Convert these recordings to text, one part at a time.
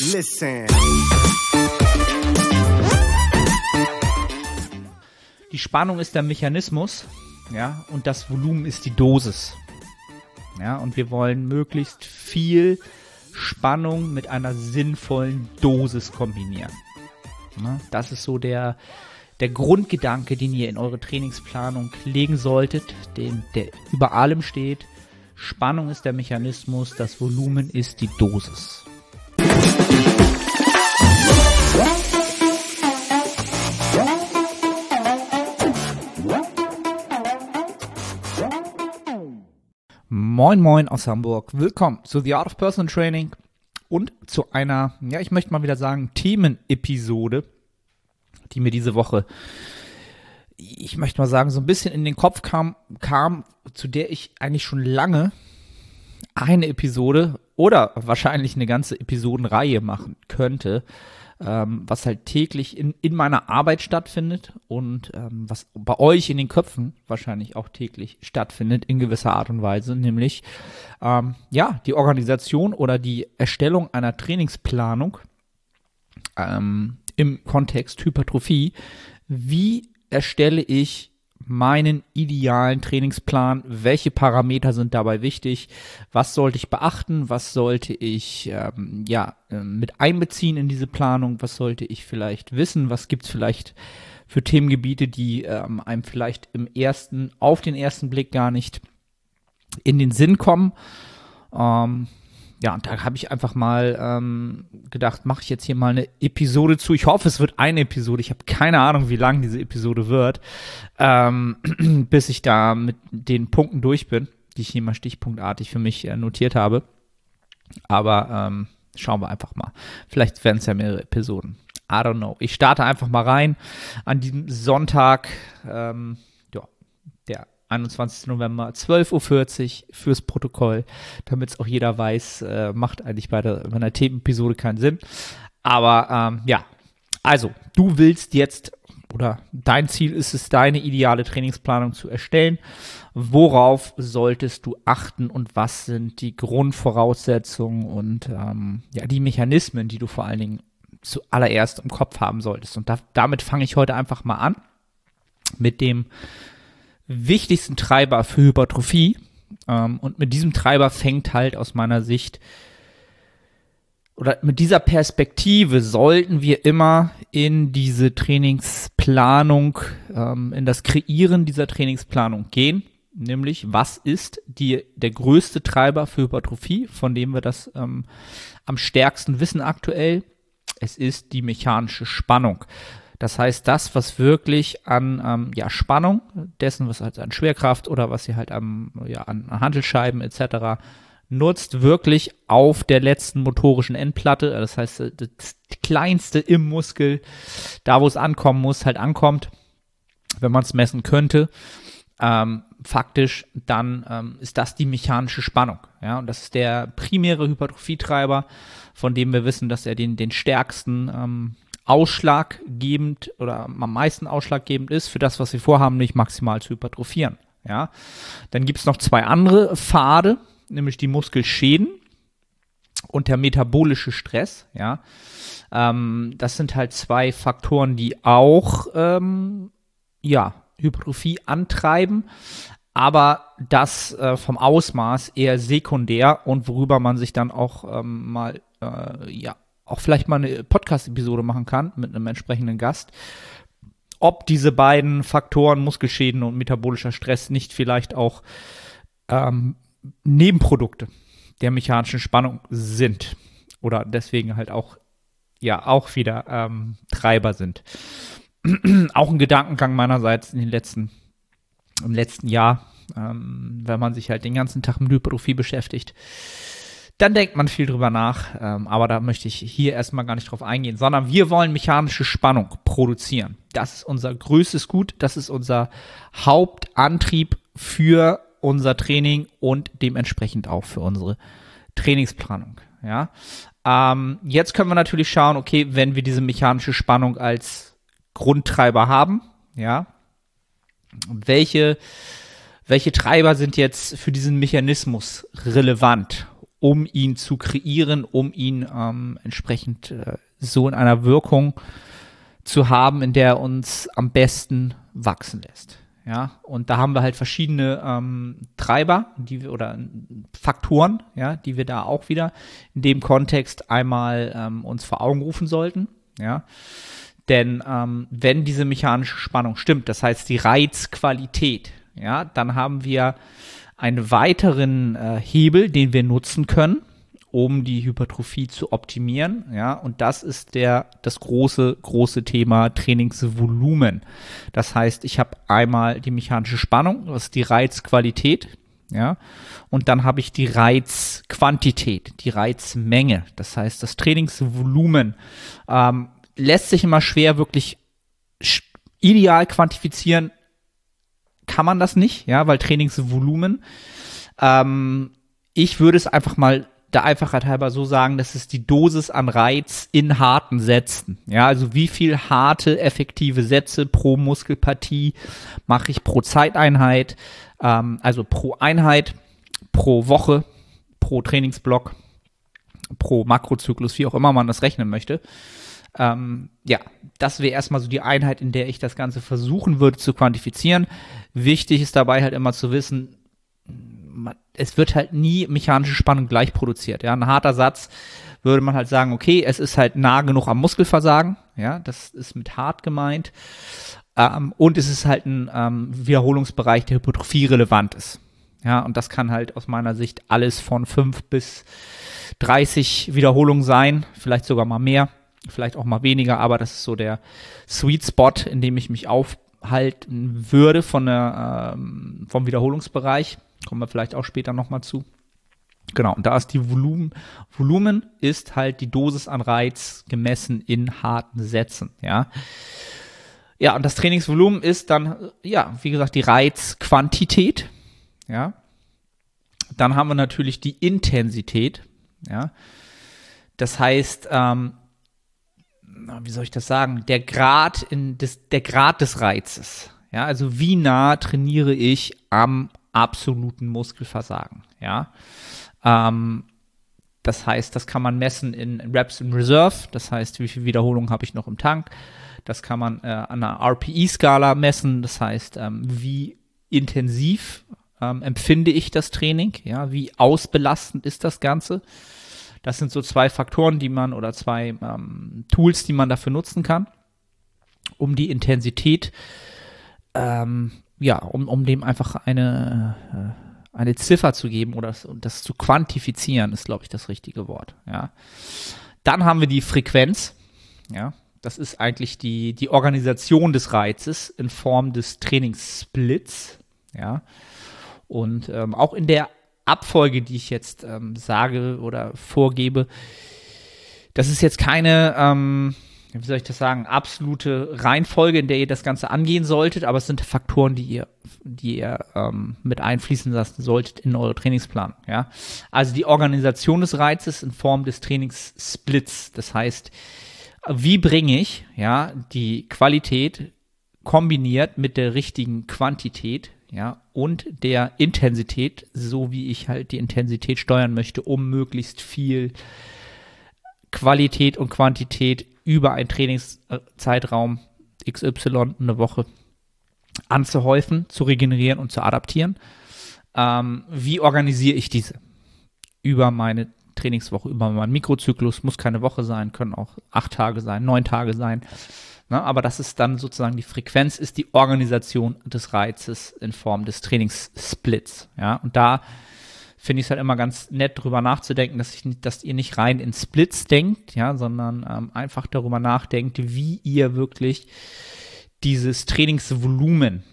Listen. Die Spannung ist der Mechanismus, ja, und das Volumen ist die Dosis. Ja, und wir wollen möglichst viel Spannung mit einer sinnvollen Dosis kombinieren. Ja, das ist so der, der Grundgedanke, den ihr in eure Trainingsplanung legen solltet, den, der über allem steht. Spannung ist der Mechanismus, das Volumen ist die Dosis. Moin Moin aus Hamburg. Willkommen zu The Art of Personal Training und zu einer, ja, ich möchte mal wieder sagen, Themenepisode, die mir diese Woche, ich möchte mal sagen, so ein bisschen in den Kopf kam, kam, zu der ich eigentlich schon lange eine Episode oder wahrscheinlich eine ganze Episodenreihe machen könnte ähm, was halt täglich in, in meiner Arbeit stattfindet und ähm, was bei euch in den Köpfen wahrscheinlich auch täglich stattfindet in gewisser Art und Weise, nämlich ähm, ja die Organisation oder die Erstellung einer Trainingsplanung ähm, im Kontext Hypertrophie. Wie erstelle ich meinen idealen Trainingsplan, welche Parameter sind dabei wichtig, was sollte ich beachten, was sollte ich ähm, ja äh, mit einbeziehen in diese Planung, was sollte ich vielleicht wissen, was gibt es vielleicht für Themengebiete, die ähm, einem vielleicht im ersten, auf den ersten Blick gar nicht in den Sinn kommen. Ähm, ja, und da habe ich einfach mal ähm, gedacht, mache ich jetzt hier mal eine Episode zu. Ich hoffe, es wird eine Episode. Ich habe keine Ahnung, wie lang diese Episode wird, ähm, bis ich da mit den Punkten durch bin, die ich hier mal stichpunktartig für mich äh, notiert habe. Aber ähm, schauen wir einfach mal. Vielleicht werden es ja mehrere Episoden. I don't know. Ich starte einfach mal rein an diesem Sonntag, ähm, 21. November, 12.40 Uhr fürs Protokoll, damit es auch jeder weiß, äh, macht eigentlich bei, der, bei einer Themenepisode keinen Sinn. Aber ähm, ja, also, du willst jetzt oder dein Ziel ist es, deine ideale Trainingsplanung zu erstellen. Worauf solltest du achten und was sind die Grundvoraussetzungen und ähm, ja, die Mechanismen, die du vor allen Dingen zuallererst im Kopf haben solltest? Und da, damit fange ich heute einfach mal an mit dem wichtigsten Treiber für Hypertrophie. Ähm, und mit diesem Treiber fängt halt aus meiner Sicht oder mit dieser Perspektive sollten wir immer in diese Trainingsplanung, ähm, in das Kreieren dieser Trainingsplanung gehen. Nämlich, was ist die, der größte Treiber für Hypertrophie, von dem wir das ähm, am stärksten wissen aktuell? Es ist die mechanische Spannung. Das heißt, das, was wirklich an ähm, ja, Spannung dessen, was halt an Schwerkraft oder was sie halt am, ja, an Handelsscheiben etc. nutzt, wirklich auf der letzten motorischen Endplatte, das heißt, das kleinste im Muskel, da wo es ankommen muss, halt ankommt, wenn man es messen könnte. Ähm, faktisch, dann ähm, ist das die mechanische Spannung. Ja, und das ist der primäre Hypertrophietreiber, von dem wir wissen, dass er den, den stärksten ähm, ausschlaggebend oder am meisten ausschlaggebend ist für das, was wir vorhaben, nicht maximal zu hypertrophieren. Ja, dann gibt es noch zwei andere Pfade, nämlich die Muskelschäden und der metabolische Stress. Ja, ähm, das sind halt zwei Faktoren, die auch ähm, ja Hypertrophie antreiben, aber das äh, vom Ausmaß eher sekundär und worüber man sich dann auch ähm, mal äh, ja auch vielleicht mal eine Podcast-Episode machen kann mit einem entsprechenden Gast, ob diese beiden Faktoren Muskelschäden und metabolischer Stress nicht vielleicht auch ähm, Nebenprodukte der mechanischen Spannung sind oder deswegen halt auch ja auch wieder ähm, Treiber sind. auch ein Gedankengang meinerseits in den letzten im letzten Jahr, ähm, wenn man sich halt den ganzen Tag mit Hypertrophie beschäftigt, dann denkt man viel drüber nach. Ähm, aber da möchte ich hier erstmal gar nicht drauf eingehen, sondern wir wollen mechanische Spannung produzieren. Das ist unser größtes Gut. Das ist unser Hauptantrieb für unser Training und dementsprechend auch für unsere Trainingsplanung. Ja. Ähm, jetzt können wir natürlich schauen, okay, wenn wir diese mechanische Spannung als Grundtreiber haben, ja, welche, welche Treiber sind jetzt für diesen Mechanismus relevant? Um ihn zu kreieren, um ihn ähm, entsprechend äh, so in einer Wirkung zu haben, in der er uns am besten wachsen lässt. Ja, und da haben wir halt verschiedene ähm, Treiber, die wir oder Faktoren, ja, die wir da auch wieder in dem Kontext einmal ähm, uns vor Augen rufen sollten. Ja, denn ähm, wenn diese mechanische Spannung stimmt, das heißt die Reizqualität, ja, dann haben wir einen weiteren äh, Hebel, den wir nutzen können, um die Hypertrophie zu optimieren. Ja, und das ist der, das große, große Thema Trainingsvolumen. Das heißt, ich habe einmal die mechanische Spannung, das ist die Reizqualität. Ja, und dann habe ich die Reizquantität, die Reizmenge. Das heißt, das Trainingsvolumen ähm, lässt sich immer schwer wirklich ideal quantifizieren. Kann man das nicht, ja, weil Trainingsvolumen. Ähm, ich würde es einfach mal der Einfachheit halber so sagen, das ist die Dosis an Reiz in harten Sätzen. Ja, also wie viel harte, effektive Sätze pro Muskelpartie mache ich pro Zeiteinheit, ähm, also pro Einheit, pro Woche, pro Trainingsblock, pro Makrozyklus, wie auch immer man das rechnen möchte. Ähm, ja, das wäre erstmal so die Einheit, in der ich das Ganze versuchen würde zu quantifizieren. Wichtig ist dabei halt immer zu wissen, es wird halt nie mechanische Spannung gleich produziert. Ja, ein harter Satz würde man halt sagen, okay, es ist halt nah genug am Muskelversagen. Ja, das ist mit hart gemeint. Ähm, und es ist halt ein ähm, Wiederholungsbereich, der Hypertrophie relevant ist. Ja, und das kann halt aus meiner Sicht alles von fünf bis 30 Wiederholungen sein, vielleicht sogar mal mehr vielleicht auch mal weniger, aber das ist so der Sweet Spot, in dem ich mich aufhalten würde von der, ähm, vom Wiederholungsbereich. Kommen wir vielleicht auch später nochmal zu. Genau, und da ist die Volumen, Volumen ist halt die Dosis an Reiz gemessen in harten Sätzen, ja. Ja, und das Trainingsvolumen ist dann, ja, wie gesagt, die Reizquantität, ja. Dann haben wir natürlich die Intensität, ja. Das heißt, ähm, wie soll ich das sagen, der Grad in des, der Grad des Reizes. Ja, also wie nah trainiere ich am absoluten Muskelversagen. Ja, ähm, das heißt, das kann man messen in Reps in Reserve. Das heißt, wie viele Wiederholungen habe ich noch im Tank. Das kann man äh, an einer RPE-Skala messen. Das heißt, ähm, wie intensiv ähm, empfinde ich das Training? Ja, wie ausbelastend ist das Ganze? Das sind so zwei Faktoren, die man oder zwei ähm, Tools, die man dafür nutzen kann, um die Intensität, ähm, ja, um, um dem einfach eine, äh, eine Ziffer zu geben oder das, das zu quantifizieren, ist, glaube ich, das richtige Wort. Ja. Dann haben wir die Frequenz. Ja, das ist eigentlich die, die Organisation des Reizes in Form des Trainingssplits. Ja. Und ähm, auch in der Abfolge, die ich jetzt ähm, sage oder vorgebe, das ist jetzt keine, ähm, wie soll ich das sagen, absolute Reihenfolge, in der ihr das Ganze angehen solltet, aber es sind Faktoren, die ihr, die ihr ähm, mit einfließen lassen solltet in eure Trainingsplan. Ja, also die Organisation des Reizes in Form des Trainingssplits. Das heißt, wie bringe ich ja die Qualität kombiniert mit der richtigen Quantität ja, und der Intensität, so wie ich halt die Intensität steuern möchte, um möglichst viel Qualität und Quantität über einen Trainingszeitraum XY eine Woche anzuhäufen, zu regenerieren und zu adaptieren. Ähm, wie organisiere ich diese? Über meine Trainingswoche, über meinen Mikrozyklus, muss keine Woche sein, können auch acht Tage sein, neun Tage sein. Ne? Aber das ist dann sozusagen die Frequenz, ist die Organisation des Reizes in Form des Trainingssplits. Ja, und da finde ich es halt immer ganz nett, drüber nachzudenken, dass, ich dass ihr nicht rein in Splits denkt, ja, sondern ähm, einfach darüber nachdenkt, wie ihr wirklich dieses Trainingsvolumen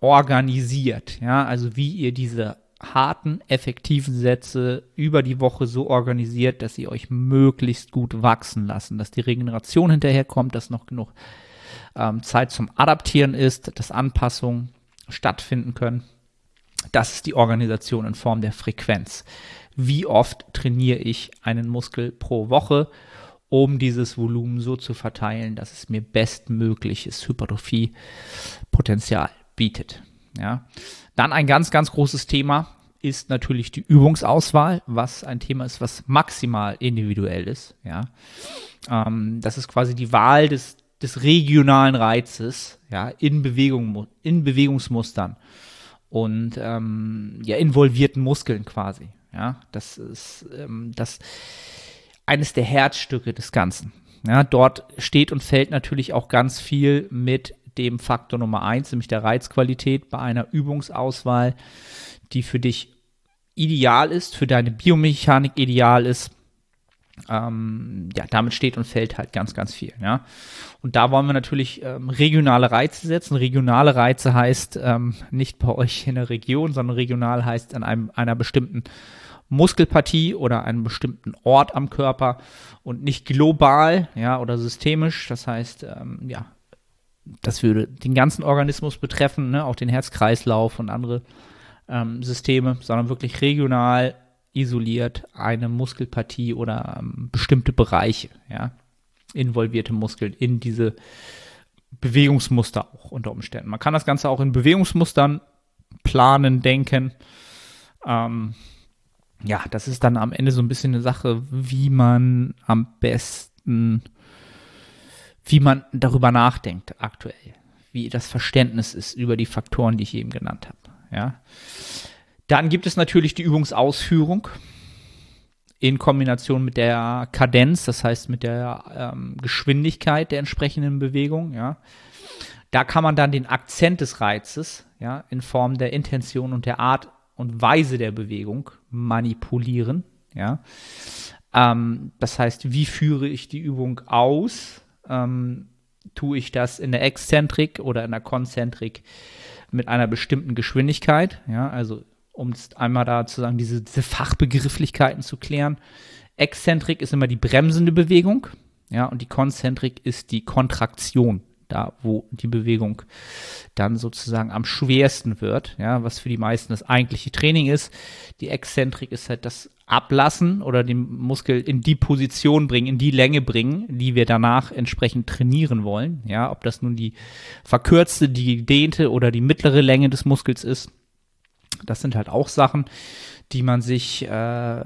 organisiert, ja, also wie ihr diese harten, effektiven Sätze über die Woche so organisiert, dass sie euch möglichst gut wachsen lassen, dass die Regeneration hinterherkommt, dass noch genug ähm, Zeit zum Adaptieren ist, dass Anpassungen stattfinden können. Das ist die Organisation in Form der Frequenz. Wie oft trainiere ich einen Muskel pro Woche, um dieses Volumen so zu verteilen, dass es mir bestmögliches Hypertrophie-Potenzial bietet. Ja. Dann ein ganz, ganz großes Thema ist natürlich die Übungsauswahl, was ein Thema ist, was maximal individuell ist. Ja, ähm, das ist quasi die Wahl des, des regionalen Reizes, ja, in Bewegung, in Bewegungsmustern und ähm, ja involvierten Muskeln quasi. Ja, das ist ähm, das eines der Herzstücke des Ganzen. Ja, dort steht und fällt natürlich auch ganz viel mit dem Faktor Nummer eins, nämlich der Reizqualität bei einer Übungsauswahl, die für dich ideal ist, für deine Biomechanik ideal ist. Ähm, ja, damit steht und fällt halt ganz, ganz viel. Ja. Und da wollen wir natürlich ähm, regionale Reize setzen. Regionale Reize heißt ähm, nicht bei euch in der Region, sondern regional heißt an einem, einer bestimmten Muskelpartie oder einem bestimmten Ort am Körper und nicht global, ja, oder systemisch. Das heißt, ähm, ja, das würde den ganzen Organismus betreffen, ne, auch den Herzkreislauf und andere ähm, Systeme, sondern wirklich regional isoliert eine Muskelpartie oder ähm, bestimmte Bereiche, ja, involvierte Muskeln in diese Bewegungsmuster auch unter Umständen. Man kann das Ganze auch in Bewegungsmustern planen, denken. Ähm, ja, das ist dann am Ende so ein bisschen eine Sache, wie man am besten, wie man darüber nachdenkt aktuell, wie das Verständnis ist über die Faktoren, die ich eben genannt habe. Ja. Dann gibt es natürlich die Übungsausführung in Kombination mit der Kadenz, das heißt mit der ähm, Geschwindigkeit der entsprechenden Bewegung. Ja. Da kann man dann den Akzent des Reizes ja, in Form der Intention und der Art und Weise der Bewegung manipulieren. Ja. Ähm, das heißt, wie führe ich die Übung aus? Ähm, tue ich das in der Exzentrik oder in der Konzentrik mit einer bestimmten Geschwindigkeit? Ja, also um es einmal da zu sagen, diese, diese Fachbegrifflichkeiten zu klären. Exzentrik ist immer die bremsende Bewegung, ja, und die Konzentrik ist die Kontraktion da wo die Bewegung dann sozusagen am schwersten wird, ja, was für die meisten das eigentliche Training ist. Die Exzentrik ist halt das Ablassen oder den Muskel in die Position bringen, in die Länge bringen, die wir danach entsprechend trainieren wollen. Ja, ob das nun die verkürzte, die gedehnte oder die mittlere Länge des Muskels ist. Das sind halt auch Sachen, die man sich äh,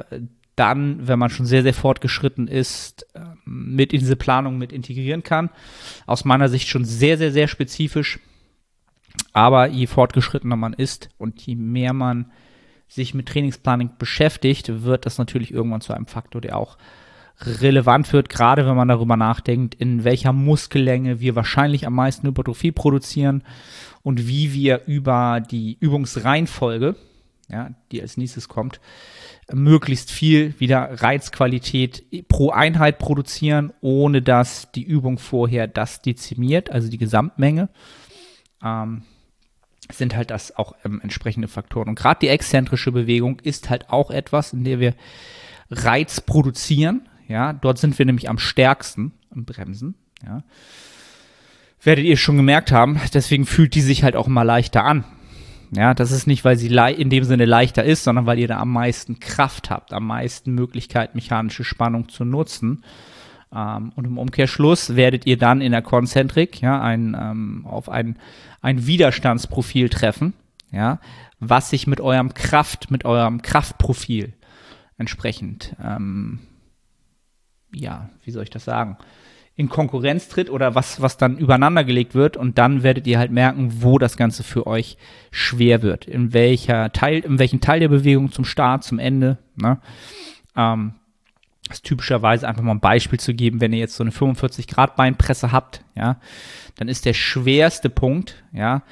dann, wenn man schon sehr, sehr fortgeschritten ist, ähm, mit in diese Planung mit integrieren kann. Aus meiner Sicht schon sehr, sehr, sehr spezifisch. Aber je fortgeschrittener man ist und je mehr man sich mit Trainingsplanung beschäftigt, wird das natürlich irgendwann zu einem Faktor, der auch relevant wird, gerade wenn man darüber nachdenkt, in welcher Muskellänge wir wahrscheinlich am meisten Hypertrophie produzieren und wie wir über die Übungsreihenfolge, ja, die als nächstes kommt, möglichst viel wieder Reizqualität pro Einheit produzieren, ohne dass die Übung vorher das dezimiert, also die Gesamtmenge. Ähm, sind halt das auch ähm, entsprechende Faktoren. Und gerade die exzentrische Bewegung ist halt auch etwas, in der wir Reiz produzieren. Ja, dort sind wir nämlich am stärksten im Bremsen. Ja. Werdet ihr schon gemerkt haben, deswegen fühlt die sich halt auch mal leichter an. Ja, das ist nicht, weil sie in dem Sinne leichter ist, sondern weil ihr da am meisten Kraft habt, am meisten Möglichkeit, mechanische Spannung zu nutzen. Ähm, und im Umkehrschluss werdet ihr dann in der Konzentrik ja, ein, ähm, auf ein, ein Widerstandsprofil treffen, ja, was sich mit eurem Kraft, mit eurem Kraftprofil entsprechend, ähm, ja, wie soll ich das sagen, in Konkurrenz tritt oder was, was dann übereinander gelegt wird und dann werdet ihr halt merken, wo das Ganze für euch schwer wird. In welcher Teil, in welchem Teil der Bewegung zum Start, zum Ende. Ne? Ähm, das ist typischerweise einfach mal ein Beispiel zu geben, wenn ihr jetzt so eine 45 Grad Beinpresse habt, ja, dann ist der schwerste Punkt, ja,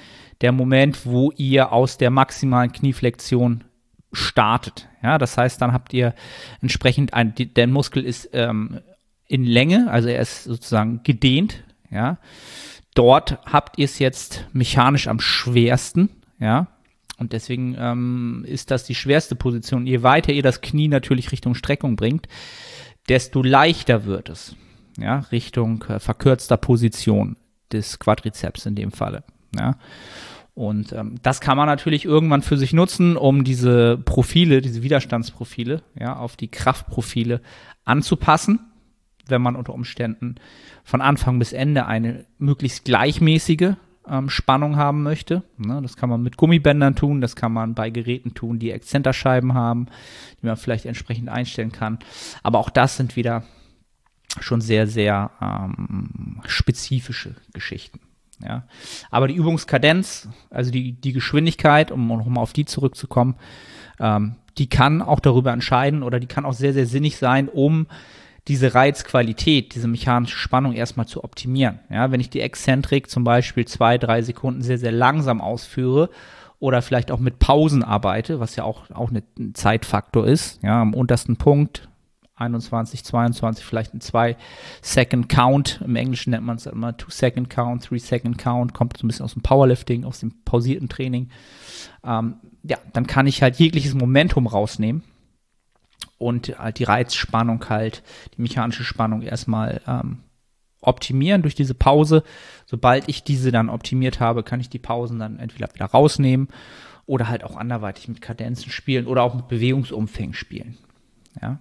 der Moment, wo ihr aus der maximalen Knieflexion startet. Ja, das heißt, dann habt ihr entsprechend ein, der Muskel ist ähm, in Länge, also er ist sozusagen gedehnt, ja. Dort habt ihr es jetzt mechanisch am schwersten, ja. Und deswegen ähm, ist das die schwerste Position. Je weiter ihr das Knie natürlich Richtung Streckung bringt, desto leichter wird es, ja, Richtung äh, verkürzter Position des Quadrizeps in dem Falle, ja. Und ähm, das kann man natürlich irgendwann für sich nutzen, um diese Profile, diese Widerstandsprofile, ja, auf die Kraftprofile anzupassen wenn man unter Umständen von Anfang bis Ende eine möglichst gleichmäßige ähm, Spannung haben möchte. Ne, das kann man mit Gummibändern tun, das kann man bei Geräten tun, die Exzenterscheiben haben, die man vielleicht entsprechend einstellen kann. Aber auch das sind wieder schon sehr, sehr ähm, spezifische Geschichten. Ja. Aber die Übungskadenz, also die, die Geschwindigkeit, um nochmal auf die zurückzukommen, ähm, die kann auch darüber entscheiden oder die kann auch sehr, sehr sinnig sein, um diese Reizqualität, diese mechanische Spannung erstmal zu optimieren. Ja, wenn ich die Exzentrik zum Beispiel zwei, drei Sekunden sehr, sehr langsam ausführe oder vielleicht auch mit Pausen arbeite, was ja auch, auch ein Zeitfaktor ist, ja, am untersten Punkt, 21, 22, vielleicht ein 2-Second-Count. Im Englischen nennt man es immer 2-Second-Count, 3-Second-Count, kommt so ein bisschen aus dem Powerlifting, aus dem pausierten Training. Ähm, ja, dann kann ich halt jegliches Momentum rausnehmen und halt die Reizspannung halt, die mechanische Spannung erstmal ähm, optimieren durch diese Pause. Sobald ich diese dann optimiert habe, kann ich die Pausen dann entweder wieder rausnehmen oder halt auch anderweitig mit Kadenzen spielen oder auch mit Bewegungsumfängen spielen. Ja.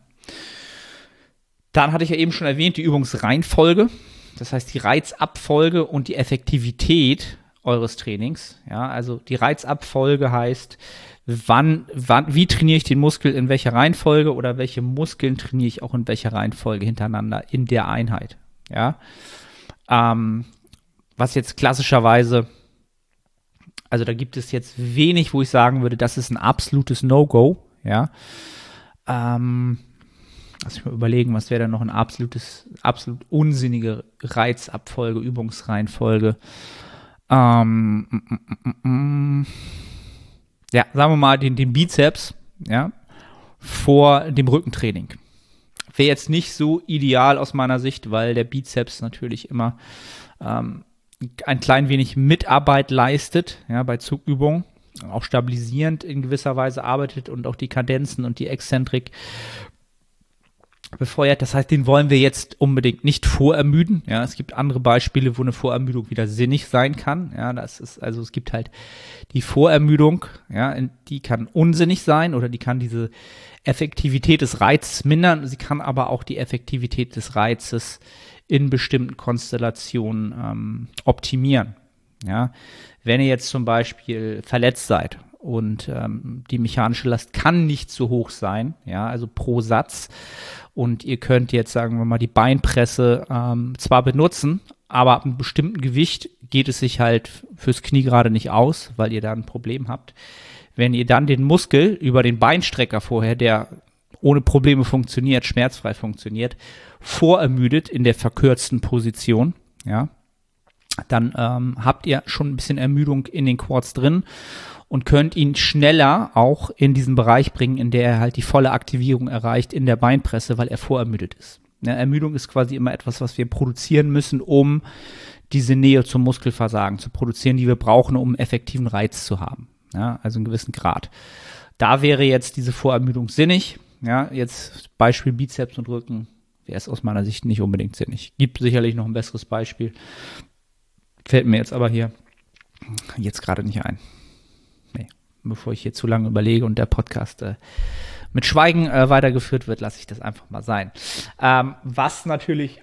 Dann hatte ich ja eben schon erwähnt, die Übungsreihenfolge. Das heißt, die Reizabfolge und die Effektivität eures Trainings. Ja, also die Reizabfolge heißt, wann, wann, wie trainiere ich den Muskel in welcher Reihenfolge oder welche Muskeln trainiere ich auch in welcher Reihenfolge hintereinander in der Einheit. Ja, ähm, was jetzt klassischerweise, also da gibt es jetzt wenig, wo ich sagen würde, das ist ein absolutes No-Go. Ja, ähm, Lass mich mal überlegen, was wäre da noch ein absolutes, absolut unsinnige Reizabfolge, Übungsreihenfolge. Ähm, mm, mm, mm, ja, sagen wir mal den, den Bizeps, ja, vor dem Rückentraining. Wäre jetzt nicht so ideal aus meiner Sicht, weil der Bizeps natürlich immer ähm, ein klein wenig Mitarbeit leistet, ja, bei Zugübungen, auch stabilisierend in gewisser Weise arbeitet und auch die Kadenzen und die Exzentrik befeuert. Das heißt, den wollen wir jetzt unbedingt nicht vorermüden. Ja, es gibt andere Beispiele, wo eine Vorermüdung wieder sinnig sein kann. Ja, das ist, also es gibt halt die Vorermüdung, ja, die kann unsinnig sein oder die kann diese Effektivität des Reizes mindern. Sie kann aber auch die Effektivität des Reizes in bestimmten Konstellationen ähm, optimieren. Ja, wenn ihr jetzt zum Beispiel verletzt seid und ähm, die mechanische Last kann nicht zu hoch sein, ja, also pro Satz und ihr könnt jetzt, sagen wir mal, die Beinpresse ähm, zwar benutzen, aber ab einem bestimmten Gewicht geht es sich halt fürs Knie gerade nicht aus, weil ihr da ein Problem habt. Wenn ihr dann den Muskel über den Beinstrecker vorher, der ohne Probleme funktioniert, schmerzfrei funktioniert, vorermüdet in der verkürzten Position, ja, dann ähm, habt ihr schon ein bisschen Ermüdung in den Quads drin und könnt ihn schneller auch in diesen Bereich bringen, in der er halt die volle Aktivierung erreicht in der Beinpresse, weil er vorermüdet ist. Ja, Ermüdung ist quasi immer etwas, was wir produzieren müssen, um diese Nähe zum Muskelversagen zu produzieren, die wir brauchen, um effektiven Reiz zu haben. Ja, also einen gewissen Grad. Da wäre jetzt diese Vorermüdung sinnig. Ja, jetzt Beispiel Bizeps und Rücken wäre es aus meiner Sicht nicht unbedingt sinnig. Gibt sicherlich noch ein besseres Beispiel. Fällt mir jetzt aber hier jetzt gerade nicht ein bevor ich hier zu lange überlege und der Podcast äh, mit Schweigen äh, weitergeführt wird, lasse ich das einfach mal sein. Ähm, was natürlich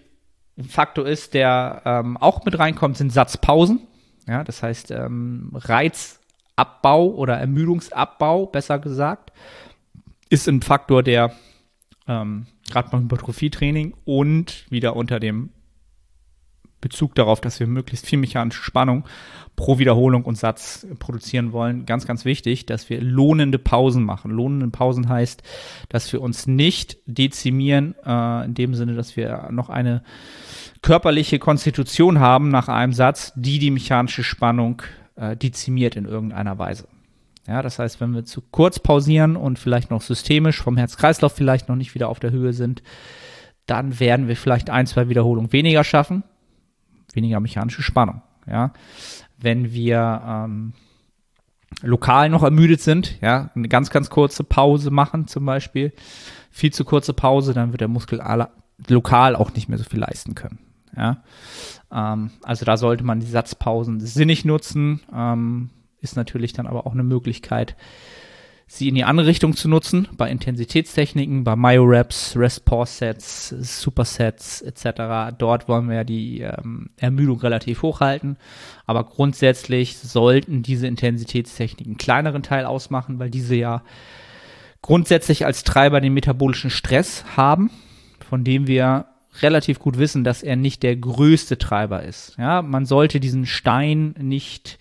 ein Faktor ist, der ähm, auch mit reinkommt, sind Satzpausen. Ja, das heißt ähm, Reizabbau oder Ermüdungsabbau, besser gesagt, ist ein Faktor, der ähm, gerade beim Hypertrophietraining und wieder unter dem Bezug darauf, dass wir möglichst viel mechanische Spannung pro Wiederholung und Satz produzieren wollen. Ganz, ganz wichtig, dass wir lohnende Pausen machen. Lohnende Pausen heißt, dass wir uns nicht dezimieren, äh, in dem Sinne, dass wir noch eine körperliche Konstitution haben nach einem Satz, die die mechanische Spannung äh, dezimiert in irgendeiner Weise. Ja, das heißt, wenn wir zu kurz pausieren und vielleicht noch systemisch vom Herz-Kreislauf vielleicht noch nicht wieder auf der Höhe sind, dann werden wir vielleicht ein, zwei Wiederholungen weniger schaffen weniger mechanische Spannung. Ja, wenn wir ähm, lokal noch ermüdet sind, ja, eine ganz, ganz kurze Pause machen zum Beispiel, viel zu kurze Pause, dann wird der Muskel lokal auch nicht mehr so viel leisten können. Ja, ähm, also da sollte man die Satzpausen sinnig nutzen, ähm, ist natürlich dann aber auch eine Möglichkeit, sie in die andere Richtung zu nutzen, bei Intensitätstechniken, bei Myo-Reps, Rest-Pause-Sets, Supersets etc. Dort wollen wir die ähm, Ermüdung relativ hoch halten, aber grundsätzlich sollten diese Intensitätstechniken einen kleineren Teil ausmachen, weil diese ja grundsätzlich als Treiber den metabolischen Stress haben, von dem wir relativ gut wissen, dass er nicht der größte Treiber ist. Ja, man sollte diesen Stein nicht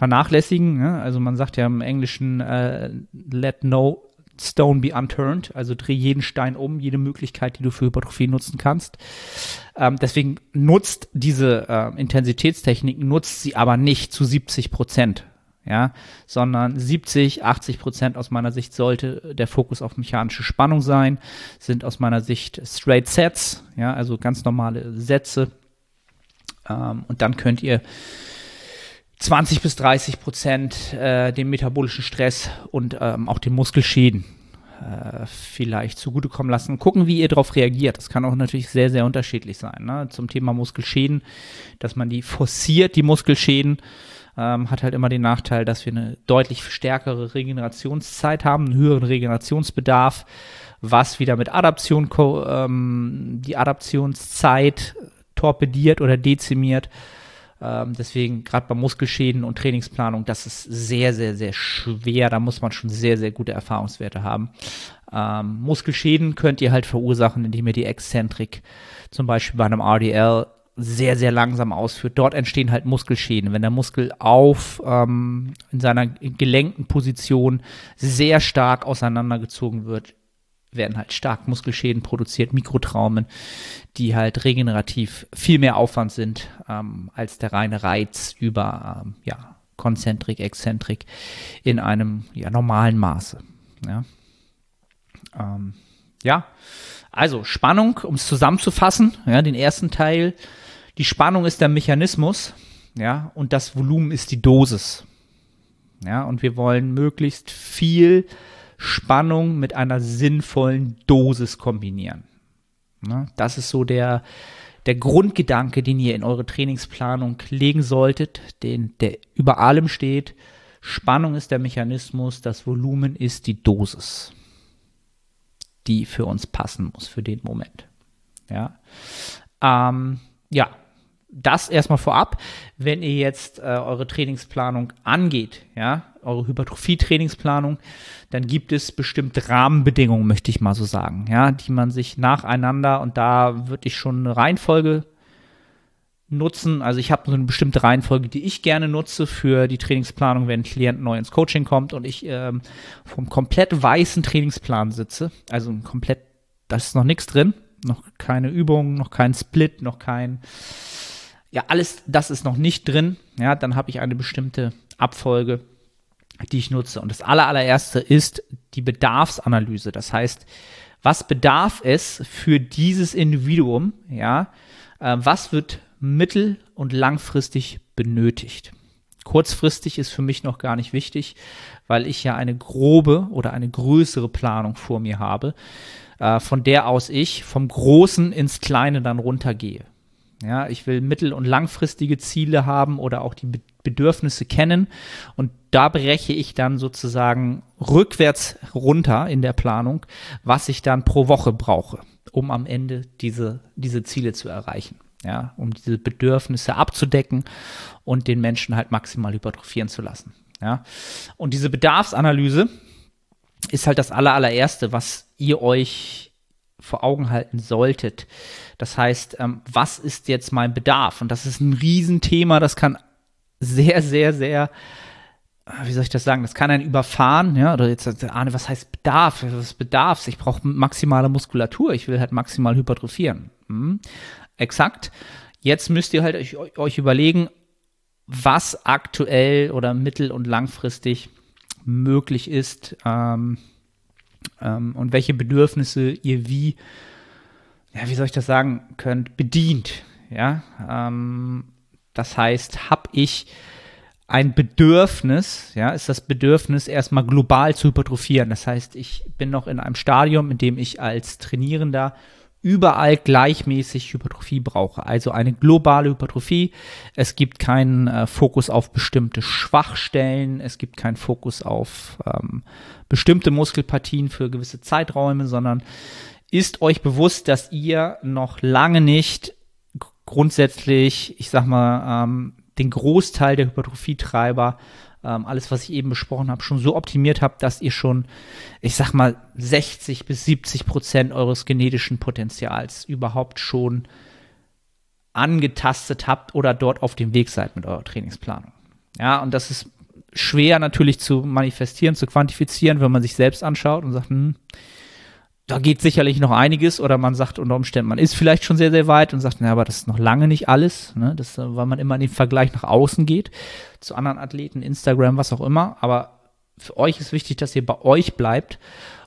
vernachlässigen. Ne? Also man sagt ja im Englischen, äh, let no stone be unturned, also dreh jeden Stein um, jede Möglichkeit, die du für Hypertrophie nutzen kannst. Ähm, deswegen nutzt diese äh, Intensitätstechnik, nutzt sie aber nicht zu 70 Prozent. Ja, sondern 70, 80 Prozent aus meiner Sicht sollte der Fokus auf mechanische Spannung sein, sind aus meiner Sicht straight Sets, ja, also ganz normale Sätze. Ähm, und dann könnt ihr 20 bis 30 Prozent äh, den metabolischen Stress und ähm, auch den Muskelschäden äh, vielleicht zugutekommen lassen. Gucken, wie ihr darauf reagiert. Das kann auch natürlich sehr, sehr unterschiedlich sein. Ne? Zum Thema Muskelschäden, dass man die forciert, die Muskelschäden, ähm, hat halt immer den Nachteil, dass wir eine deutlich stärkere Regenerationszeit haben, einen höheren Regenerationsbedarf, was wieder mit Adaption ähm, die Adaptionszeit torpediert oder dezimiert ähm, deswegen gerade bei Muskelschäden und Trainingsplanung, das ist sehr, sehr, sehr schwer. Da muss man schon sehr, sehr gute Erfahrungswerte haben. Ähm, Muskelschäden könnt ihr halt verursachen, indem ihr die Exzentrik zum Beispiel bei einem RDL sehr, sehr langsam ausführt. Dort entstehen halt Muskelschäden. Wenn der Muskel auf ähm, in seiner gelenkten Position sehr stark auseinandergezogen wird, werden halt stark Muskelschäden produziert, Mikrotraumen, die halt regenerativ viel mehr Aufwand sind ähm, als der reine Reiz über ähm, ja, Konzentrik, Exzentrik in einem ja, normalen Maße. Ja. Ähm, ja, also Spannung, um es zusammenzufassen, ja, den ersten Teil. Die Spannung ist der Mechanismus, ja, und das Volumen ist die Dosis. Ja, und wir wollen möglichst viel Spannung mit einer sinnvollen Dosis kombinieren. Ne? Das ist so der, der Grundgedanke, den ihr in eure Trainingsplanung legen solltet, den, der über allem steht. Spannung ist der Mechanismus, das Volumen ist die Dosis, die für uns passen muss für den Moment. Ja, ähm, ja das erstmal vorab, wenn ihr jetzt äh, eure Trainingsplanung angeht, ja, eure Hypertrophie-Trainingsplanung, dann gibt es bestimmte Rahmenbedingungen, möchte ich mal so sagen, ja, die man sich nacheinander und da würde ich schon eine Reihenfolge nutzen. Also ich habe so eine bestimmte Reihenfolge, die ich gerne nutze für die Trainingsplanung, wenn ein Klient neu ins Coaching kommt und ich ähm, vom komplett weißen Trainingsplan sitze, also komplett, da ist noch nichts drin, noch keine Übung, noch kein Split, noch kein ja, alles das ist noch nicht drin, ja, dann habe ich eine bestimmte Abfolge, die ich nutze. Und das allererste ist die Bedarfsanalyse. Das heißt, was bedarf es für dieses Individuum, ja, äh, was wird mittel- und langfristig benötigt? Kurzfristig ist für mich noch gar nicht wichtig, weil ich ja eine grobe oder eine größere Planung vor mir habe, äh, von der aus ich vom Großen ins Kleine dann runtergehe. Ja, ich will mittel- und langfristige Ziele haben oder auch die Bedürfnisse kennen. Und da breche ich dann sozusagen rückwärts runter in der Planung, was ich dann pro Woche brauche, um am Ende diese, diese Ziele zu erreichen. Ja, um diese Bedürfnisse abzudecken und den Menschen halt maximal hypertrophieren zu lassen. Ja, und diese Bedarfsanalyse ist halt das allererste, was ihr euch vor Augen halten solltet. Das heißt, ähm, was ist jetzt mein Bedarf? Und das ist ein Riesenthema, das kann sehr, sehr, sehr, äh, wie soll ich das sagen, das kann einen überfahren, ja, oder jetzt, Arne, was heißt Bedarf? Was ist Bedarf? Ich brauche maximale Muskulatur, ich will halt maximal hypertrophieren. Hm. Exakt. Jetzt müsst ihr halt euch, euch überlegen, was aktuell oder mittel- und langfristig möglich ist ähm, ähm, und welche Bedürfnisse ihr wie ja, wie soll ich das sagen, könnt, bedient. Ja, ähm, das heißt, habe ich ein Bedürfnis, ja, ist das Bedürfnis erstmal global zu hypertrophieren. Das heißt, ich bin noch in einem Stadium, in dem ich als Trainierender überall gleichmäßig Hypertrophie brauche. Also eine globale Hypertrophie. Es gibt keinen äh, Fokus auf bestimmte Schwachstellen. Es gibt keinen Fokus auf ähm, bestimmte Muskelpartien für gewisse Zeiträume, sondern ist euch bewusst, dass ihr noch lange nicht grundsätzlich, ich sag mal, ähm, den Großteil der Hypertrophietreiber ähm, alles, was ich eben besprochen habe, schon so optimiert habt, dass ihr schon, ich sag mal, 60 bis 70 Prozent eures genetischen Potenzials überhaupt schon angetastet habt oder dort auf dem Weg seid mit eurer Trainingsplanung. Ja, und das ist schwer natürlich zu manifestieren, zu quantifizieren, wenn man sich selbst anschaut und sagt, hm, da geht sicherlich noch einiges oder man sagt unter Umständen, man ist vielleicht schon sehr, sehr weit und sagt, naja, aber das ist noch lange nicht alles, ne? das, weil man immer in den Vergleich nach außen geht zu anderen Athleten, Instagram, was auch immer. Aber für euch ist wichtig, dass ihr bei euch bleibt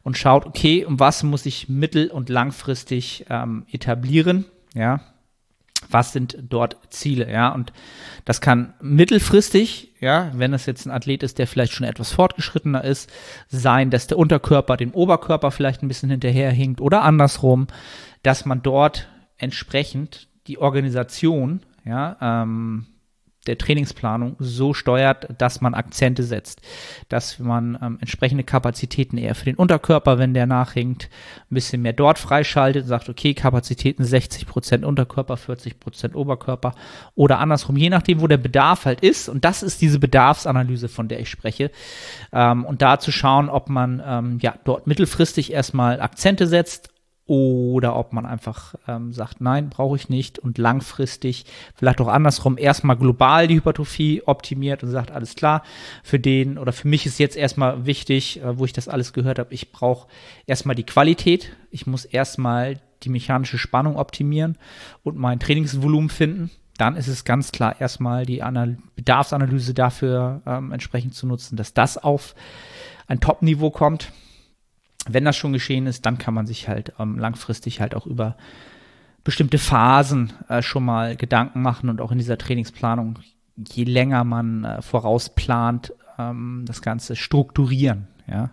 und schaut, okay, um was muss ich mittel- und langfristig ähm, etablieren, ja, was sind dort Ziele, ja, und das kann mittelfristig, ja, wenn es jetzt ein Athlet ist, der vielleicht schon etwas fortgeschrittener ist, sein, dass der Unterkörper dem Oberkörper vielleicht ein bisschen hinterherhinkt oder andersrum, dass man dort entsprechend die Organisation, ja, ähm, der Trainingsplanung so steuert, dass man Akzente setzt, dass man ähm, entsprechende Kapazitäten eher für den Unterkörper, wenn der nachhinkt, ein bisschen mehr dort freischaltet, sagt, okay, Kapazitäten 60 Prozent Unterkörper, 40 Prozent Oberkörper oder andersrum, je nachdem, wo der Bedarf halt ist. Und das ist diese Bedarfsanalyse, von der ich spreche. Ähm, und da zu schauen, ob man ähm, ja dort mittelfristig erstmal Akzente setzt, oder ob man einfach ähm, sagt, nein, brauche ich nicht und langfristig, vielleicht auch andersrum, erstmal global die Hypertrophie optimiert und sagt, alles klar, für den oder für mich ist jetzt erstmal wichtig, äh, wo ich das alles gehört habe, ich brauche erstmal die Qualität, ich muss erstmal die mechanische Spannung optimieren und mein Trainingsvolumen finden. Dann ist es ganz klar erstmal die Anal Bedarfsanalyse dafür ähm, entsprechend zu nutzen, dass das auf ein Top-Niveau kommt wenn das schon geschehen ist, dann kann man sich halt ähm, langfristig halt auch über bestimmte Phasen äh, schon mal Gedanken machen und auch in dieser Trainingsplanung, je länger man äh, vorausplant, ähm, das Ganze strukturieren. Ja.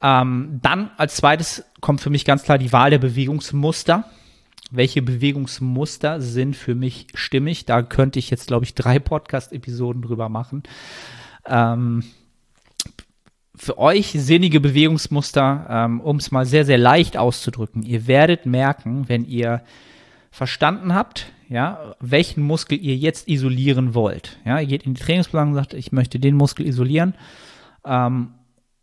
Ähm, dann als zweites kommt für mich ganz klar die Wahl der Bewegungsmuster. Welche Bewegungsmuster sind für mich stimmig? Da könnte ich jetzt, glaube ich, drei Podcast-Episoden drüber machen. Ähm, für euch sinnige Bewegungsmuster, ähm, um es mal sehr, sehr leicht auszudrücken. Ihr werdet merken, wenn ihr verstanden habt, ja, welchen Muskel ihr jetzt isolieren wollt. Ja, ihr geht in die Trainingsplanung und sagt, ich möchte den Muskel isolieren. Ähm,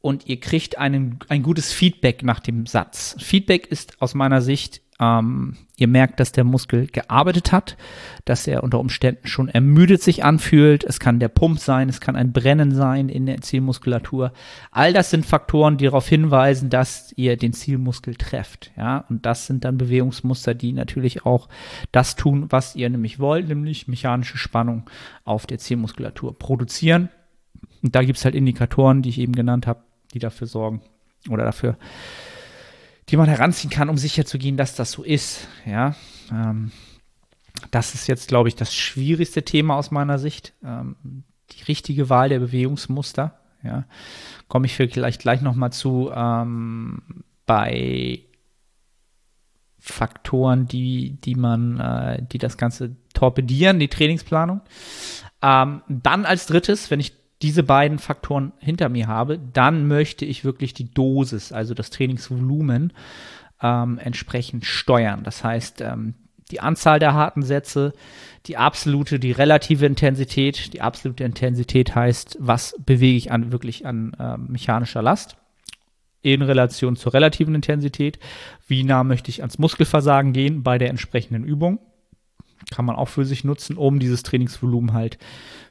und ihr kriegt einen, ein gutes Feedback nach dem Satz. Feedback ist aus meiner Sicht ähm, ihr merkt, dass der Muskel gearbeitet hat, dass er unter Umständen schon ermüdet sich anfühlt. Es kann der Pump sein, es kann ein Brennen sein in der Zielmuskulatur. All das sind Faktoren, die darauf hinweisen, dass ihr den Zielmuskel trefft. Ja, und das sind dann Bewegungsmuster, die natürlich auch das tun, was ihr nämlich wollt, nämlich mechanische Spannung auf der Zielmuskulatur produzieren. Und da gibt es halt Indikatoren, die ich eben genannt habe, die dafür sorgen oder dafür die man heranziehen kann, um sicherzugehen, dass das so ist. Ja, ähm, das ist jetzt, glaube ich, das schwierigste Thema aus meiner Sicht. Ähm, die richtige Wahl der Bewegungsmuster. Ja, komme ich vielleicht gleich nochmal zu ähm, bei Faktoren, die, die man, äh, die das Ganze torpedieren, die Trainingsplanung. Ähm, dann als drittes, wenn ich diese beiden Faktoren hinter mir habe, dann möchte ich wirklich die Dosis, also das Trainingsvolumen, ähm, entsprechend steuern. Das heißt, ähm, die Anzahl der harten Sätze, die absolute, die relative Intensität. Die absolute Intensität heißt, was bewege ich an wirklich an äh, mechanischer Last in Relation zur relativen Intensität. Wie nah möchte ich ans Muskelversagen gehen bei der entsprechenden Übung? Kann man auch für sich nutzen, um dieses Trainingsvolumen halt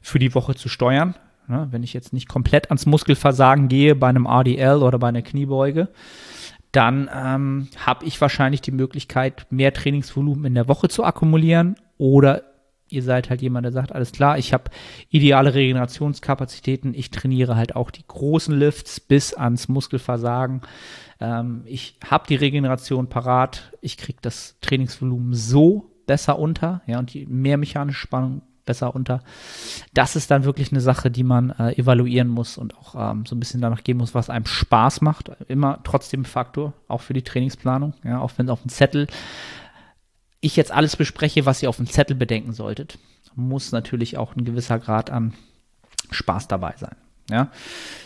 für die Woche zu steuern. Ne? Wenn ich jetzt nicht komplett ans Muskelversagen gehe bei einem RDL oder bei einer Kniebeuge, dann ähm, habe ich wahrscheinlich die Möglichkeit, mehr Trainingsvolumen in der Woche zu akkumulieren. Oder ihr seid halt jemand, der sagt, alles klar, ich habe ideale Regenerationskapazitäten, ich trainiere halt auch die großen Lifts bis ans Muskelversagen. Ähm, ich habe die Regeneration parat, ich kriege das Trainingsvolumen so besser unter, ja, und die mehr mechanische Spannung besser unter. Das ist dann wirklich eine Sache, die man äh, evaluieren muss und auch ähm, so ein bisschen danach gehen muss, was einem Spaß macht. Immer trotzdem Faktor, auch für die Trainingsplanung, ja, auch wenn auf dem Zettel ich jetzt alles bespreche, was ihr auf dem Zettel bedenken solltet, muss natürlich auch ein gewisser Grad an Spaß dabei sein. Ja,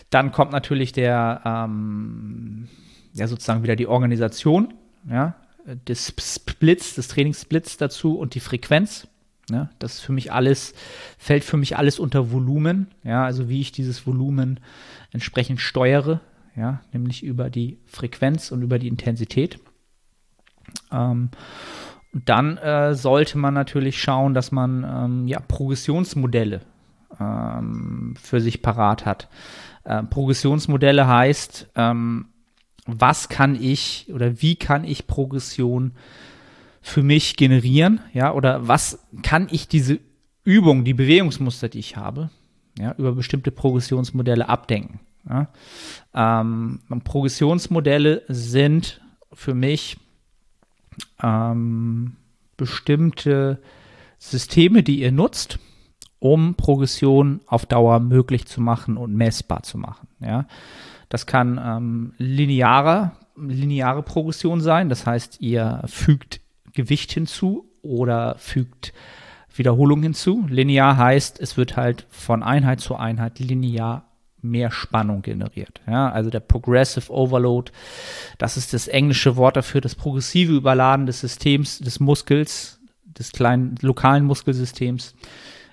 dann kommt natürlich der, ähm, ja sozusagen wieder die Organisation, ja, des Splits, des Trainingssplits dazu und die Frequenz. Ja, das für mich alles, fällt für mich alles unter Volumen, ja, also wie ich dieses Volumen entsprechend steuere, ja, nämlich über die Frequenz und über die Intensität. Ähm, und dann äh, sollte man natürlich schauen, dass man ähm, ja, Progressionsmodelle ähm, für sich parat hat. Äh, Progressionsmodelle heißt, ähm, was kann ich oder wie kann ich Progression für mich generieren, ja, oder was kann ich diese Übung, die Bewegungsmuster, die ich habe, ja, über bestimmte Progressionsmodelle abdenken. Ja. Ähm, Progressionsmodelle sind für mich ähm, bestimmte Systeme, die ihr nutzt, um Progression auf Dauer möglich zu machen und messbar zu machen. Ja. Das kann ähm, lineare, lineare Progression sein, das heißt, ihr fügt Gewicht hinzu oder fügt Wiederholung hinzu. Linear heißt, es wird halt von Einheit zu Einheit linear mehr Spannung generiert. Ja, also der Progressive Overload, das ist das englische Wort dafür, das progressive Überladen des Systems, des Muskels, des kleinen lokalen Muskelsystems,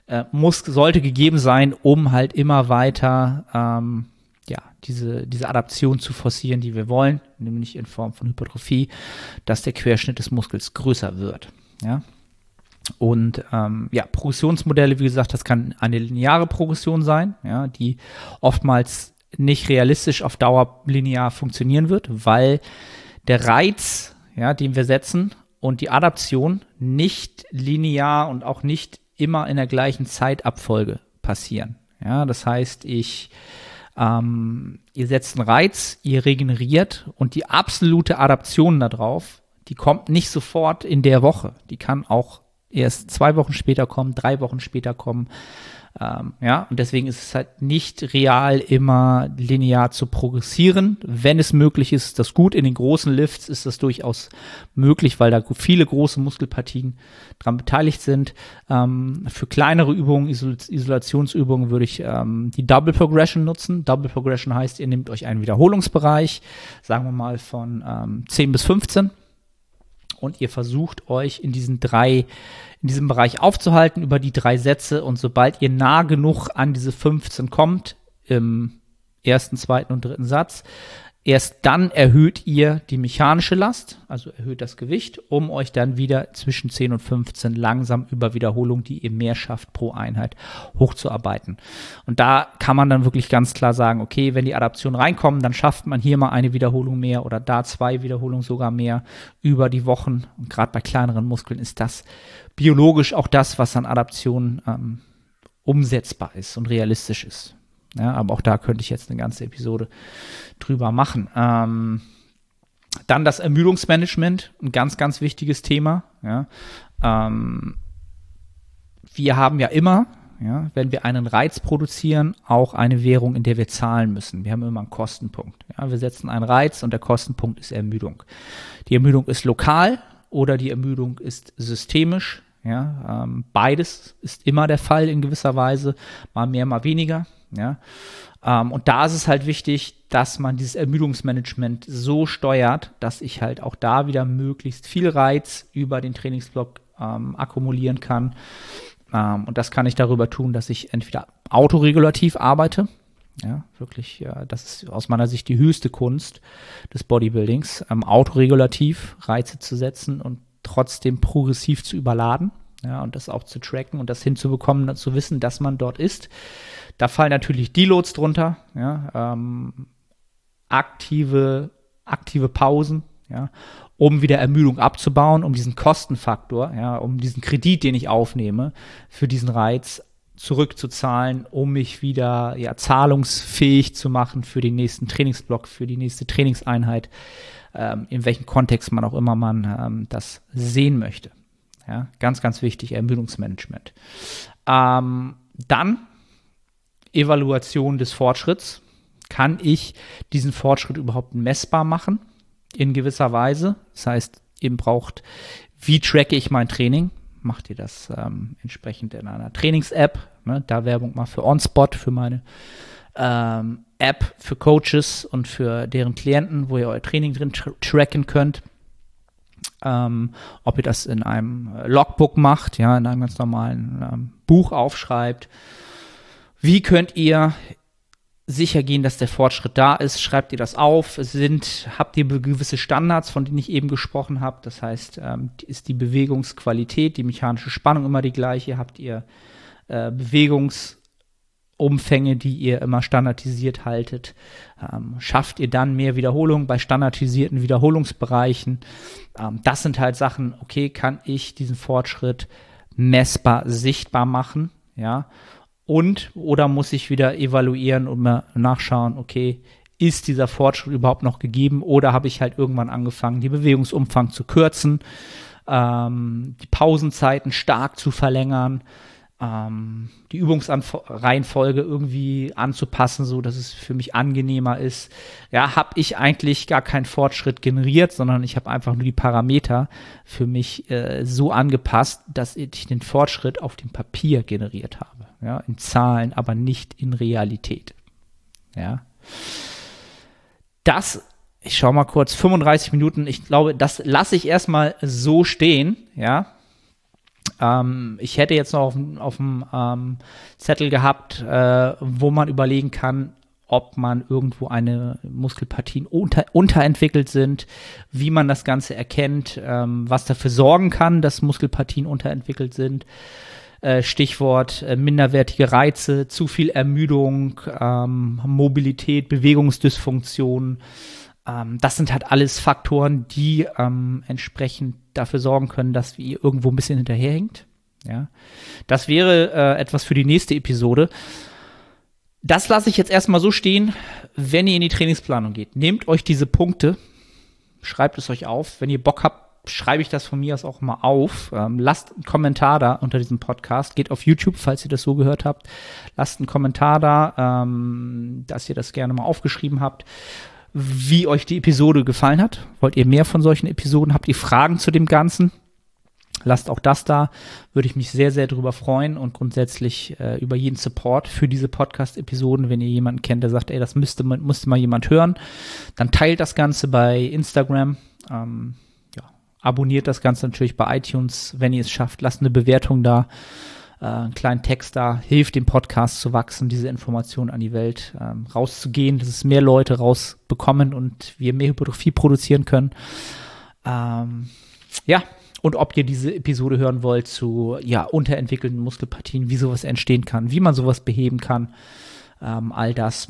äh, muss, sollte gegeben sein, um halt immer weiter ähm, diese, diese Adaption zu forcieren, die wir wollen, nämlich in Form von Hypertrophie, dass der Querschnitt des Muskels größer wird. Ja, und ähm, ja, Progressionsmodelle, wie gesagt, das kann eine lineare Progression sein, ja, die oftmals nicht realistisch auf Dauer linear funktionieren wird, weil der Reiz, ja, den wir setzen und die Adaption nicht linear und auch nicht immer in der gleichen Zeitabfolge passieren. Ja, das heißt, ich ähm, ihr setzt einen Reiz, ihr regeneriert und die absolute Adaption darauf, die kommt nicht sofort in der Woche. Die kann auch erst zwei Wochen später kommen, drei Wochen später kommen. Ähm, ja, und deswegen ist es halt nicht real immer linear zu progressieren. Wenn es möglich ist, das gut. In den großen Lifts ist das durchaus möglich, weil da viele große Muskelpartien dran beteiligt sind. Ähm, für kleinere Übungen, Isol Isolationsübungen, würde ich ähm, die Double Progression nutzen. Double Progression heißt, ihr nehmt euch einen Wiederholungsbereich, sagen wir mal von ähm, 10 bis 15 und ihr versucht euch in diesen drei, in diesem Bereich aufzuhalten über die drei Sätze. Und sobald ihr nah genug an diese 15 kommt, im ersten, zweiten und dritten Satz, Erst dann erhöht ihr die mechanische Last, also erhöht das Gewicht, um euch dann wieder zwischen 10 und 15 langsam über Wiederholung, die ihr mehr schafft pro Einheit, hochzuarbeiten. Und da kann man dann wirklich ganz klar sagen, okay, wenn die Adaptionen reinkommen, dann schafft man hier mal eine Wiederholung mehr oder da zwei Wiederholungen sogar mehr über die Wochen. Und gerade bei kleineren Muskeln ist das biologisch auch das, was an Adaptionen ähm, umsetzbar ist und realistisch ist. Ja, aber auch da könnte ich jetzt eine ganze Episode drüber machen. Ähm, dann das Ermüdungsmanagement, ein ganz, ganz wichtiges Thema. Ja. Ähm, wir haben ja immer, ja, wenn wir einen Reiz produzieren, auch eine Währung, in der wir zahlen müssen. Wir haben immer einen Kostenpunkt. Ja. Wir setzen einen Reiz und der Kostenpunkt ist Ermüdung. Die Ermüdung ist lokal oder die Ermüdung ist systemisch. Ja, ähm, beides ist immer der Fall in gewisser Weise, mal mehr, mal weniger. Ja? Ähm, und da ist es halt wichtig, dass man dieses Ermüdungsmanagement so steuert, dass ich halt auch da wieder möglichst viel Reiz über den Trainingsblock ähm, akkumulieren kann. Ähm, und das kann ich darüber tun, dass ich entweder autoregulativ arbeite, ja, wirklich, ja, das ist aus meiner Sicht die höchste Kunst des Bodybuildings, ähm, autoregulativ Reize zu setzen und trotzdem progressiv zu überladen, ja, und das auch zu tracken und das hinzubekommen, zu wissen, dass man dort ist. Da fallen natürlich Deloads drunter, ja, ähm, aktive, aktive Pausen, ja, um wieder Ermüdung abzubauen, um diesen Kostenfaktor, ja, um diesen Kredit, den ich aufnehme, für diesen Reiz zurückzuzahlen, um mich wieder ja, zahlungsfähig zu machen für den nächsten Trainingsblock, für die nächste Trainingseinheit, ähm, in welchem Kontext man auch immer man ähm, das sehen möchte. Ja, ganz, ganz wichtig, Ermüdungsmanagement. Ähm, dann Evaluation des Fortschritts. Kann ich diesen Fortschritt überhaupt messbar machen? In gewisser Weise. Das heißt, ihr braucht, wie tracke ich mein Training? Macht ihr das ähm, entsprechend in einer Trainings-App? Ne? Da Werbung mal für OnSpot, für meine ähm, App für Coaches und für deren Klienten, wo ihr euer Training drin tra tracken könnt. Ähm, ob ihr das in einem Logbook macht, ja, in einem ganz normalen ähm, Buch aufschreibt. Wie könnt ihr sicher gehen, dass der Fortschritt da ist? Schreibt ihr das auf? Sind, habt ihr gewisse Standards, von denen ich eben gesprochen habe? Das heißt, ähm, ist die Bewegungsqualität, die mechanische Spannung immer die gleiche? Habt ihr äh, Bewegungs Umfänge, die ihr immer standardisiert haltet. Ähm, schafft ihr dann mehr Wiederholungen bei standardisierten Wiederholungsbereichen? Ähm, das sind halt Sachen, okay, kann ich diesen Fortschritt messbar, sichtbar machen? Ja. Und oder muss ich wieder evaluieren und mal nachschauen, okay, ist dieser Fortschritt überhaupt noch gegeben oder habe ich halt irgendwann angefangen, die Bewegungsumfang zu kürzen, ähm, die Pausenzeiten stark zu verlängern, ähm, die Übungsreihenfolge irgendwie anzupassen, so dass es für mich angenehmer ist. Ja, habe ich eigentlich gar keinen Fortschritt generiert, sondern ich habe einfach nur die Parameter für mich äh, so angepasst, dass ich den Fortschritt auf dem Papier generiert habe. Ja, in Zahlen, aber nicht in Realität. Ja. Das ich schau mal kurz, 35 Minuten. Ich glaube, das lasse ich erstmal so stehen, ja. Ähm, ich hätte jetzt noch auf, dem ähm, Zettel gehabt, äh, wo man überlegen kann, ob man irgendwo eine Muskelpartien unter, unterentwickelt sind, wie man das Ganze erkennt, ähm, was dafür sorgen kann, dass Muskelpartien unterentwickelt sind. Äh, Stichwort äh, minderwertige Reize, zu viel Ermüdung, ähm, Mobilität, Bewegungsdysfunktion. Ähm, das sind halt alles Faktoren, die ähm, entsprechend dafür sorgen können, dass ihr irgendwo ein bisschen hinterherhängt. Ja, das wäre äh, etwas für die nächste Episode. Das lasse ich jetzt erstmal so stehen, wenn ihr in die Trainingsplanung geht. Nehmt euch diese Punkte, schreibt es euch auf. Wenn ihr Bock habt, schreibe ich das von mir aus auch mal auf. Ähm, lasst einen Kommentar da unter diesem Podcast. Geht auf YouTube, falls ihr das so gehört habt. Lasst einen Kommentar da, ähm, dass ihr das gerne mal aufgeschrieben habt wie euch die Episode gefallen hat. Wollt ihr mehr von solchen Episoden? Habt ihr Fragen zu dem Ganzen? Lasst auch das da, würde ich mich sehr, sehr drüber freuen und grundsätzlich äh, über jeden Support für diese Podcast-Episoden. Wenn ihr jemanden kennt, der sagt, ey, das müsste, musste mal jemand hören, dann teilt das Ganze bei Instagram. Ähm, ja, abonniert das Ganze natürlich bei iTunes, wenn ihr es schafft. Lasst eine Bewertung da äh, einen kleinen Text da, hilft dem Podcast zu wachsen, diese Informationen an die Welt ähm, rauszugehen, dass es mehr Leute rausbekommen und wir mehr Hypertrophie produzieren können. Ähm, ja, und ob ihr diese Episode hören wollt zu ja, unterentwickelten Muskelpartien, wie sowas entstehen kann, wie man sowas beheben kann, ähm, all das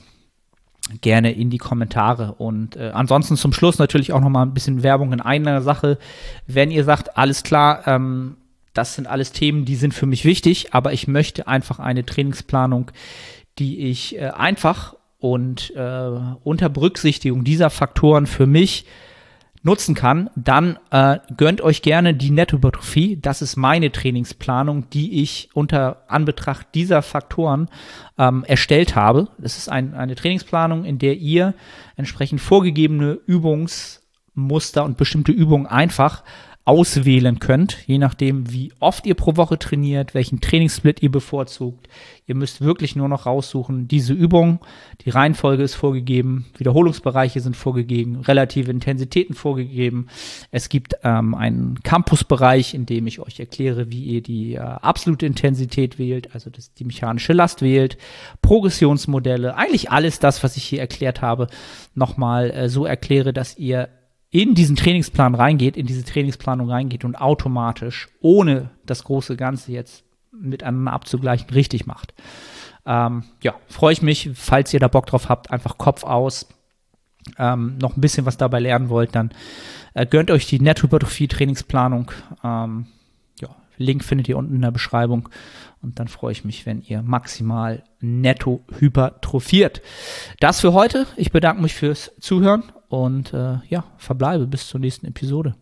gerne in die Kommentare. Und äh, ansonsten zum Schluss natürlich auch noch mal ein bisschen Werbung in einer Sache. Wenn ihr sagt, alles klar, ähm, das sind alles Themen, die sind für mich wichtig, aber ich möchte einfach eine Trainingsplanung, die ich äh, einfach und äh, unter Berücksichtigung dieser Faktoren für mich nutzen kann, dann äh, gönnt euch gerne die Nettohypertrophie. Das ist meine Trainingsplanung, die ich unter Anbetracht dieser Faktoren ähm, erstellt habe. Das ist ein, eine Trainingsplanung, in der ihr entsprechend vorgegebene Übungsmuster und bestimmte Übungen einfach auswählen könnt, je nachdem, wie oft ihr pro Woche trainiert, welchen Trainingssplit ihr bevorzugt. Ihr müsst wirklich nur noch raussuchen, diese Übung, die Reihenfolge ist vorgegeben, Wiederholungsbereiche sind vorgegeben, relative Intensitäten vorgegeben. Es gibt ähm, einen Campusbereich, in dem ich euch erkläre, wie ihr die äh, absolute Intensität wählt, also das, die mechanische Last wählt, Progressionsmodelle, eigentlich alles das, was ich hier erklärt habe, nochmal äh, so erkläre, dass ihr in diesen Trainingsplan reingeht, in diese Trainingsplanung reingeht und automatisch, ohne das große Ganze jetzt miteinander abzugleichen, richtig macht. Ähm, ja, freue ich mich, falls ihr da Bock drauf habt, einfach Kopf aus, ähm, noch ein bisschen was dabei lernen wollt, dann äh, gönnt euch die Nettohypertrophie-Trainingsplanung. Ähm, ja, Link findet ihr unten in der Beschreibung. Und dann freue ich mich, wenn ihr maximal netto hypertrophiert. Das für heute. Ich bedanke mich fürs Zuhören und äh, ja, verbleibe bis zur nächsten Episode.